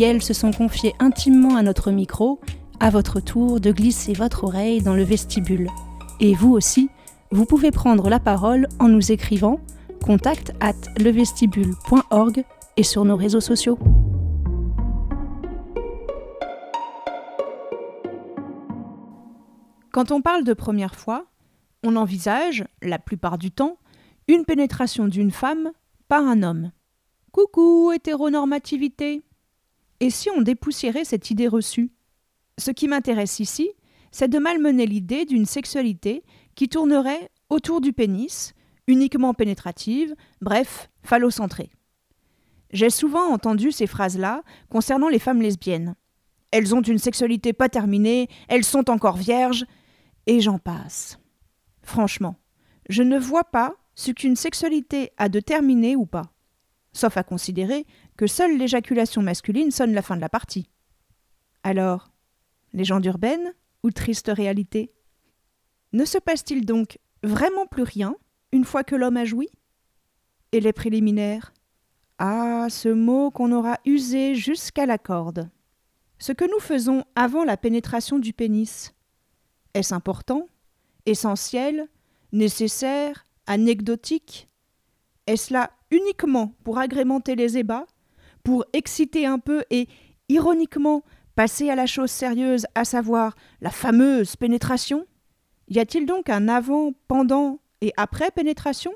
Elles se sont confiées intimement à notre micro à votre tour de glisser votre oreille dans le vestibule. Et vous aussi, vous pouvez prendre la parole en nous écrivant contact at levestibule.org et sur nos réseaux sociaux. Quand on parle de première fois, on envisage, la plupart du temps, une pénétration d'une femme par un homme. Coucou, hétéronormativité Et si on dépoussiérait cette idée reçue? Ce qui m'intéresse ici, c'est de malmener l'idée d'une sexualité qui tournerait autour du pénis, uniquement pénétrative, bref, phallocentrée. J'ai souvent entendu ces phrases-là concernant les femmes lesbiennes. Elles ont une sexualité pas terminée, elles sont encore vierges, et j'en passe. Franchement, je ne vois pas ce qu'une sexualité a de terminé ou pas, sauf à considérer que seule l'éjaculation masculine sonne la fin de la partie. Alors, Légende urbaine ou triste réalité Ne se passe-t-il donc vraiment plus rien une fois que l'homme a joui? Et les préliminaires? Ah, ce mot qu'on aura usé jusqu'à la corde. Ce que nous faisons avant la pénétration du pénis, est-ce important Essentiel Nécessaire Anecdotique? Est-ce là uniquement pour agrémenter les ébats Pour exciter un peu et, ironiquement, Passer à la chose sérieuse, à savoir la fameuse pénétration? Y a-t-il donc un avant, pendant et après pénétration?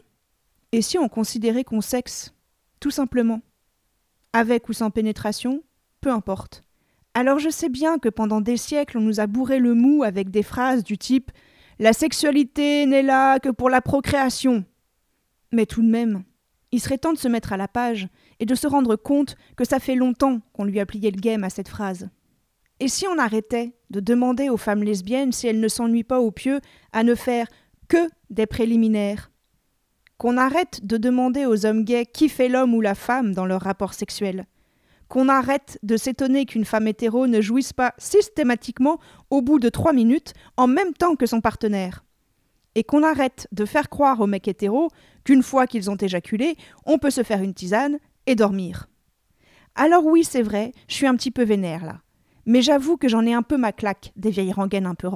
Et si on considérait qu'on sexe Tout simplement? Avec ou sans pénétration, peu importe. Alors je sais bien que pendant des siècles on nous a bourré le mou avec des phrases du type La sexualité n'est là que pour la procréation. Mais tout de même, il serait temps de se mettre à la page et de se rendre compte que ça fait longtemps qu'on lui a plié le game à cette phrase. Et si on arrêtait de demander aux femmes lesbiennes si elles ne s'ennuient pas au pieu à ne faire que des préliminaires? Qu'on arrête de demander aux hommes gays qui fait l'homme ou la femme dans leur rapport sexuel? Qu'on arrête de s'étonner qu'une femme hétéro ne jouisse pas systématiquement au bout de trois minutes en même temps que son partenaire? Et qu'on arrête de faire croire aux mecs hétéros qu'une fois qu'ils ont éjaculé, on peut se faire une tisane et dormir. Alors oui, c'est vrai, je suis un petit peu vénère là mais j'avoue que j'en ai un peu ma claque des vieilles rengaines un peu.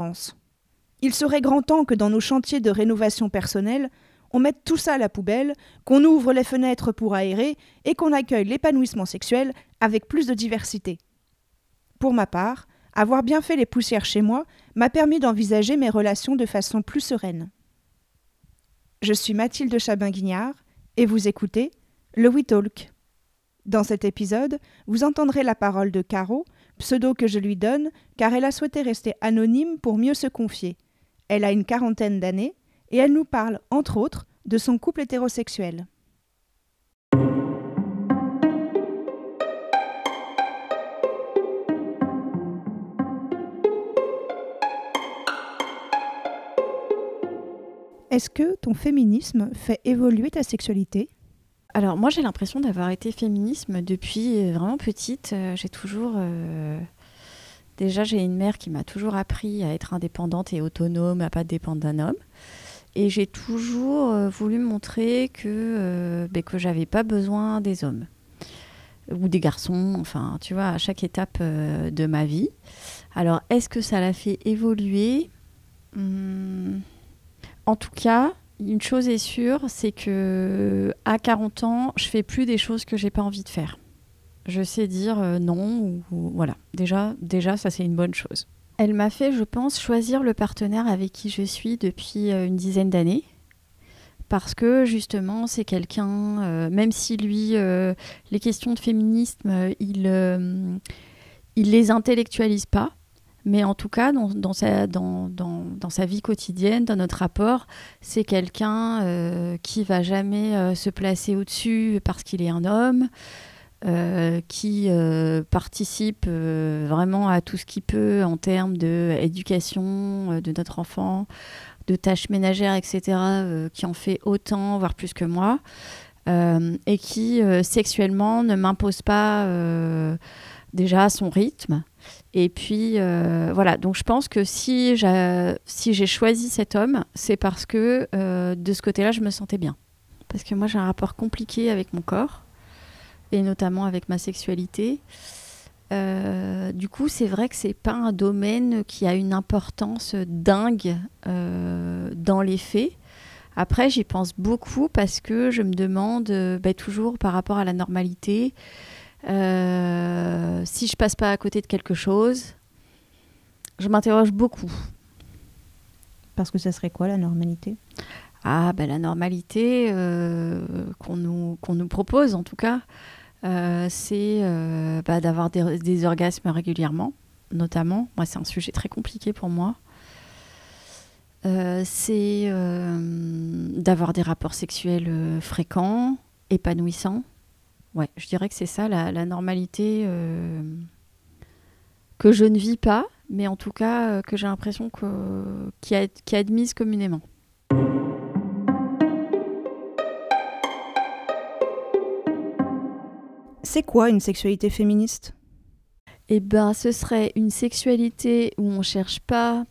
Il serait grand temps que dans nos chantiers de rénovation personnelle, on mette tout ça à la poubelle, qu'on ouvre les fenêtres pour aérer et qu'on accueille l'épanouissement sexuel avec plus de diversité. Pour ma part, avoir bien fait les poussières chez moi m'a permis d'envisager mes relations de façon plus sereine. Je suis Mathilde Chabin-Guignard et vous écoutez le We Talk. Dans cet épisode, vous entendrez la parole de Caro, pseudo que je lui donne car elle a souhaité rester anonyme pour mieux se confier. Elle a une quarantaine d'années et elle nous parle, entre autres, de son couple hétérosexuel. Est-ce que ton féminisme fait évoluer ta sexualité? Alors moi j'ai l'impression d'avoir été féminisme depuis euh, vraiment petite. Euh, j'ai toujours... Euh, déjà j'ai une mère qui m'a toujours appris à être indépendante et autonome, à pas dépendre d'un homme. Et j'ai toujours voulu montrer que, ben, que j'avais pas besoin des hommes ou des garçons, enfin tu vois, à chaque étape de ma vie. Alors est-ce que ça l'a fait évoluer? Hmm. En tout cas, une chose est sûre, c'est que à 40 ans, je fais plus des choses que j'ai pas envie de faire. Je sais dire euh, non ou, voilà. Déjà, déjà, ça c'est une bonne chose. Elle m'a fait, je pense, choisir le partenaire avec qui je suis depuis euh, une dizaine d'années. Parce que justement, c'est quelqu'un, euh, même si lui, les questions de féminisme, il, il les intellectualise pas, mais en tout cas, dans, sa, vie quotidienne, dans notre rapport, c'est quelqu'un euh, qui va jamais euh, se placer au-dessus parce qu'il est un homme. euh, qui participe vraiment à tout ce qu'il peut en termes d'éducation de notre enfant, de tâches ménagères, etc., qui en fait autant, voire plus que moi, et qui sexuellement ne m'impose pas déjà son rythme. Et puis voilà, donc je pense que si j'ai si choisi cet homme, c'est parce que de ce côté-là, je me sentais bien parce que moi j'ai un rapport compliqué avec mon corps et notamment avec ma sexualité. Euh, du coup, c'est vrai que c'est pas un domaine qui a une importance dingue euh, dans les faits. Après, j'y pense beaucoup parce que je me demande euh, bah, toujours par rapport à la normalité si je passe pas à côté de quelque chose. Je m'interroge beaucoup. Parce que ça serait quoi la normalité? Ah, ben, la normalité euh, qu'on nous, qu'on nous propose, en tout cas, euh, c'est euh, bah, d'avoir des, orgasmes régulièrement, notamment. Moi, c'est un sujet très compliqué pour moi. c'est d'avoir des rapports sexuels fréquents, épanouissants. Ouais, je dirais que c'est ça la, normalité que je ne vis pas, mais en tout cas que j'ai l'impression que, qui, est, qui est admise communément. C'est quoi une sexualité féministe? Eh ben, ce serait une sexualité où on ne cherche pas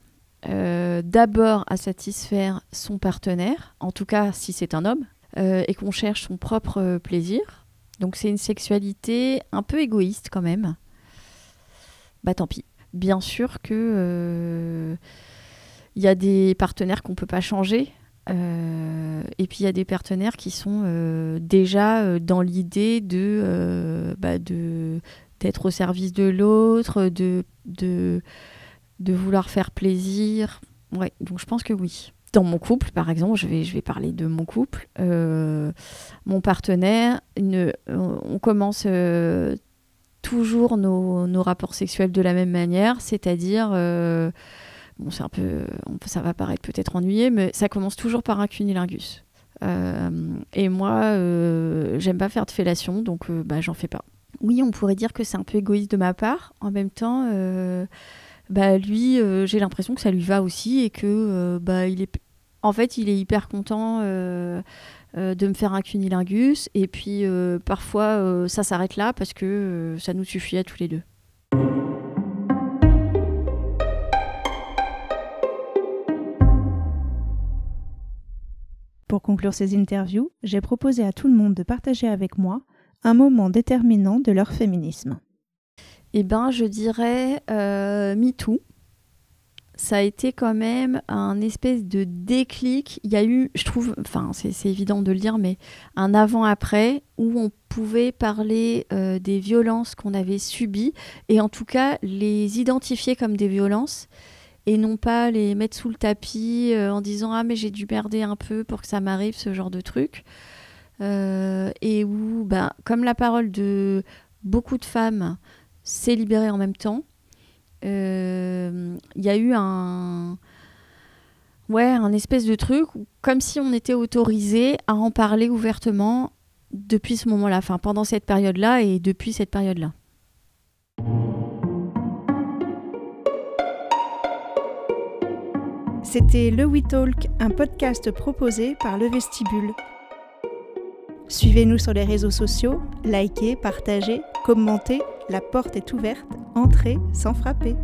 euh, d'abord à satisfaire son partenaire, en tout cas si c'est un homme, euh, et qu'on cherche son propre plaisir. Donc c'est une sexualité un peu égoïste quand même. Bah tant pis. Bien sûr que il euh, y a des partenaires qu'on peut pas changer. Euh, et puis il y a des partenaires qui sont euh, déjà dans l'idée de, bah, d'être au service de l'autre, de, de, de vouloir faire plaisir. Ouais, donc je pense que oui. Dans mon couple, par exemple, je vais, je vais parler de mon couple. mon partenaire, on commence toujours nos, rapports sexuels de la même manière, c'est-à-dire Bon, c'est un peu, ça va paraître peut-être ennuyé, mais ça commence toujours par un cunilingus. Euh, et moi, euh, j'aime pas faire de fellation, donc euh, bah, j'en fais pas. Oui, on pourrait dire que c'est un peu égoïste de ma part. En même temps, bah, lui, j'ai l'impression que ça lui va aussi et que bah, il est, en fait, il est hyper content de me faire un cunilingus. Et puis parfois, ça s'arrête là parce que ça nous suffit à tous les deux. Pour conclure ces interviews, j'ai proposé à tout le monde de partager avec moi un moment déterminant de leur féminisme. Eh ben, je dirais euh, MeToo. Ça a été quand même un espèce de déclic. Il y a eu, je trouve, enfin c'est évident de le dire, mais un avant-après où on pouvait parler euh, des violences qu'on avait subies et en tout cas les identifier comme des violences et non pas les mettre sous le tapis euh, en disant ah mais j'ai dû merder un peu pour que ça m'arrive ce genre de truc euh, et où ben, comme la parole de beaucoup de femmes s'est libérée en même temps euh, il y a eu un ouais un espèce de truc comme si on était autorisé à en parler ouvertement depuis ce moment-là enfin pendant cette période-là et depuis cette période-là C'était Le We Talk, un podcast proposé par Le Vestibule. Suivez-nous sur les réseaux sociaux, likez, partagez, commentez, la porte est ouverte, entrez sans frapper.